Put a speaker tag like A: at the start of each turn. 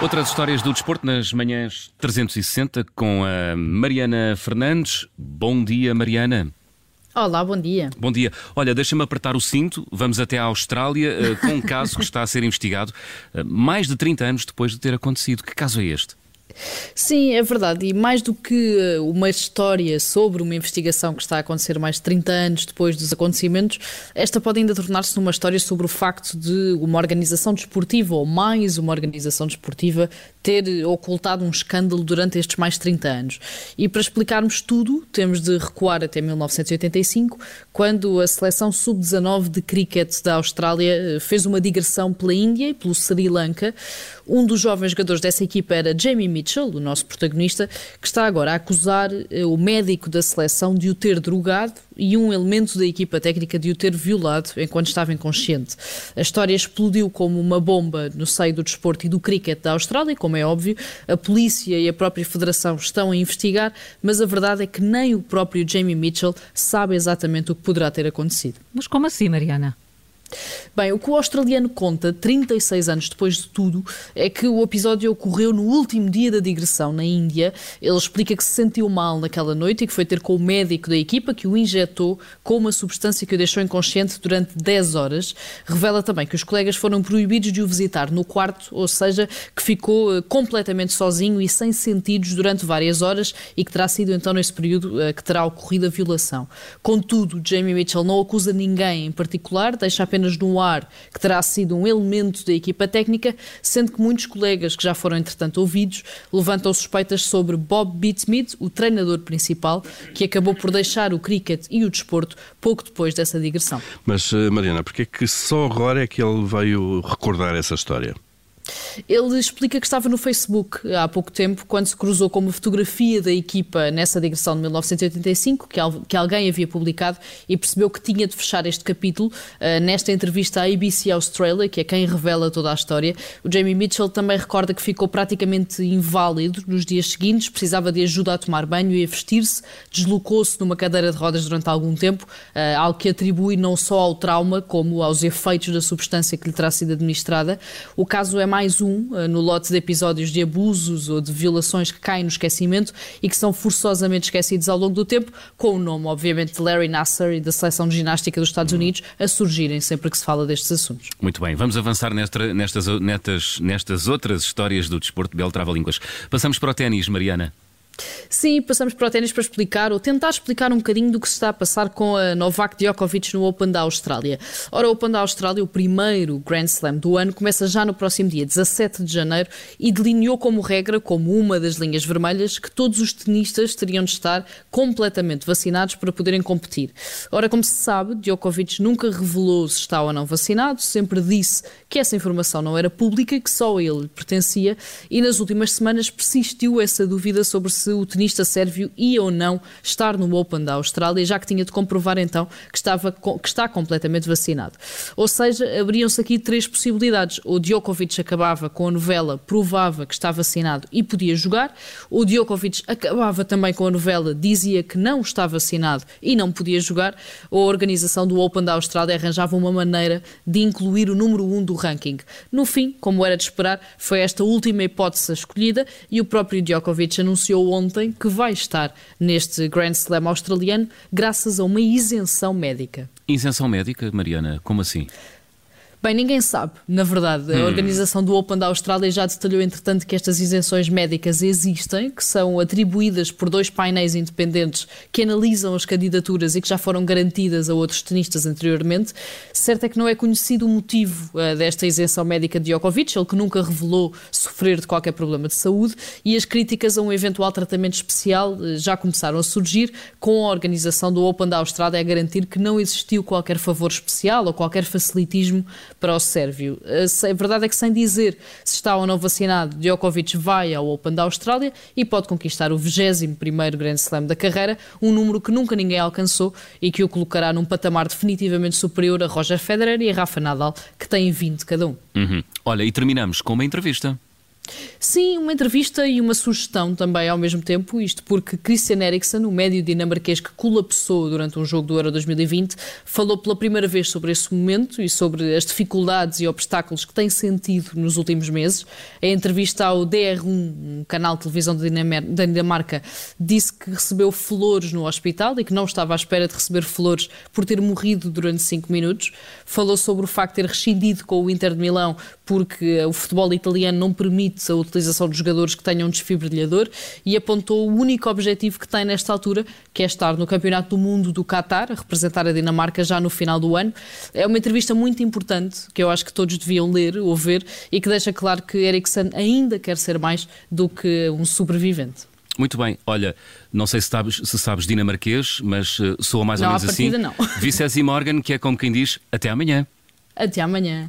A: Outras histórias do desporto nas manhãs 360 com a Mariana Fernandes. Bom dia, Mariana.
B: Olá, bom dia.
A: Bom dia. Olha, deixa-me apertar o cinto. Vamos até à Austrália uh, com um caso que está a ser investigado uh, mais de 30 anos depois de ter acontecido. Que caso é este?
B: Sim, é verdade. E mais do que eh, uma história sobre uma investigação que está a acontecer mais de 30 anos depois dos acontecimentos, esta pode ainda tornar-se numa história sobre o facto de uma organização desportiva ou mais uma organização desportiva ter ocultado um escândalo durante estes mais 30 anos. E para explicarmos tudo, temos de recuar até 1985, quando a seleção sub-19 de cricket da Austrália eh, fez uma digressão pela Índia e pelo Sri Lanka. Um dos jovens jogadores dessa equipa era Jamie Mitchell, o nosso protagonista, que está agora a acusar eh, o médico da seleção de o ter drogado e um elemento da equipa técnica de o ter violado enquanto estava inconsciente. A história explodiu como uma bomba no seio do desporto e do cricket da Austrália, como é óbvio. A polícia e a própria federação estão a investigar, mas a verdade é que nem o próprio Jamie Mitchell sabe exatamente o que poderá ter acontecido.
C: Mas como assim, Mariana?
B: Bem, o que o australiano conta, 36 anos depois de tudo, é que o episódio ocorreu no último dia da digressão na Índia. Ele explica que se sentiu mal naquela noite e que foi ter com o médico da equipa que o injetou com uma substância que o deixou inconsciente durante 10 horas. Revela também que os colegas foram proibidos de o visitar no quarto, ou seja, que ficou eh, completamente sozinho e sem sentidos durante várias horas e que terá sido então nesse período eh, que terá ocorrido a violação. Contudo, Jamie Mitchell não acusa ninguém em particular, deixa apenas apenas no ar, que terá sido um elemento da equipa técnica, sendo que muitos colegas que já foram entretanto ouvidos levantam suspeitas sobre Bob Beatsmith, o treinador principal, que acabou por deixar o cricket e o desporto pouco depois dessa digressão.
D: Mas, eh, Mariana, porquê é que só agora é que ele veio recordar essa história?
B: Ele explica que estava no Facebook há pouco tempo, quando se cruzou com uma fotografia da equipa nessa digressão de 1985, que, alguém havia publicado, e percebeu que tinha de fechar este capítulo. Uh, nesta entrevista à ABC Australia, que é quem revela toda a história, o Jamie Mitchell também recorda que ficou praticamente inválido nos dias seguintes, precisava de ajuda a tomar banho e a vestir-se, deslocou-se numa cadeira de rodas durante algum tempo, uh, algo que atribui não só ao trauma, como aos efeitos da substância que lhe terá sido administrada. O caso é mais um eh, no lote de episódios de abusos ou de violações que caem no esquecimento e que são forçosamente esquecidos ao longo do tempo, com o nome, obviamente, de Larry Nasser e da seleção de ginástica dos Estados Unidos a surgirem sempre que se fala destes assuntos.
A: Muito bem, vamos avançar nesta, nestas, nestas, nestas outras histórias do desporto de Belo Trava-Línguas. Passamos para o ténis, Mariana.
B: Sim, passamos para o ténis para explicar ou tentar explicar um bocadinho do que se está a passar com a Novak Djokovic no Open da Austrália. Ora, o Open da Austrália, o primeiro Grand Slam do ano, começa já no próximo dia 17 de janeiro e delineou como regra, como uma das linhas vermelhas, que todos os tenistas teriam de estar completamente vacinados para poderem competir. Ora, como se sabe, Djokovic nunca revelou se está ou não vacinado, sempre disse que essa informação não era pública, que só ele pertencia e nas últimas semanas persistiu essa dúvida sobre se se o tenista sérvio ia ou não estar no Open da Austrália, já que tinha de comprovar então que, estava, que está completamente vacinado. Ou seja, abriam-se aqui três possibilidades. O Djokovic acabava com a novela, provava que está vacinado e podia jogar. O Djokovic acabava também com a novela, dizia que não está vacinado e não podia jogar. Ou a organização do Open da Austrália arranjava uma maneira de incluir o número 1 um do ranking. No fim, como era de esperar, foi esta última hipótese escolhida e o próprio Djokovic anunciou ontem que vai estar neste Grand Slam australiano graças a uma isenção médica.
A: Isenção médica, Mariana? Como assim?
B: Bem, ninguém sabe, na verdade. A hum. organização do Open da Austrália já detalhou, entretanto, que estas isenções médicas existem, que são atribuídas por dois painéis independentes que analisam as candidaturas e que já foram garantidas a outros tenistas anteriormente. Certo é que não é conhecido o motivo uh, desta isenção médica de Djokovic, ele que nunca revelou sofrer de qualquer problema de saúde, e as críticas a um eventual tratamento especial uh, já começaram a surgir, com a organização do Open da Austrália a garantir que não existiu qualquer favor especial ou qualquer facilitismo para o sérvio. A verdade é que, sem dizer se está ou não vacinado, Djokovic vai ao Open da Austrália e pode conquistar o 21 Grand Slam da carreira, um número que nunca ninguém alcançou e que o colocará num patamar definitivamente superior a Roger Federer e a Rafa Nadal, que têm 20 cada um.
A: Uhum. Olha, e terminamos com uma entrevista.
B: Sim, uma entrevista e uma sugestão também ao mesmo tempo, isto porque Christian Eriksen, o médio dinamarquês que colapsou durante um jogo do Euro 2020, falou pela primeira vez sobre esse momento e sobre as dificuldades e obstáculos que tem sentido nos últimos meses. Em entrevista ao DR1, um canal de televisão da Dinamarca, disse que recebeu flores no hospital e que não estava à espera de receber flores por ter morrido durante cinco minutos. Falou sobre o facto de ter rescindido com o Inter de Milão porque o futebol italiano não permite a utilização de jogadores que tenham desfibrilhador e apontou o único objetivo que tem nesta altura, que é estar no Campeonato do Mundo do Qatar, a representar a Dinamarca já no final do ano. É uma entrevista muito importante que eu acho que todos deviam ler ou ver e que deixa claro que Eriksen ainda quer ser mais do que um sobrevivente.
A: Muito bem, olha, não sei se sabes, se sabes dinamarquês, mas uh, soa mais
B: não,
A: ou menos
B: assim.
A: Não. Vicesi Morgan, que é como quem diz, até amanhã.
B: Até amanhã.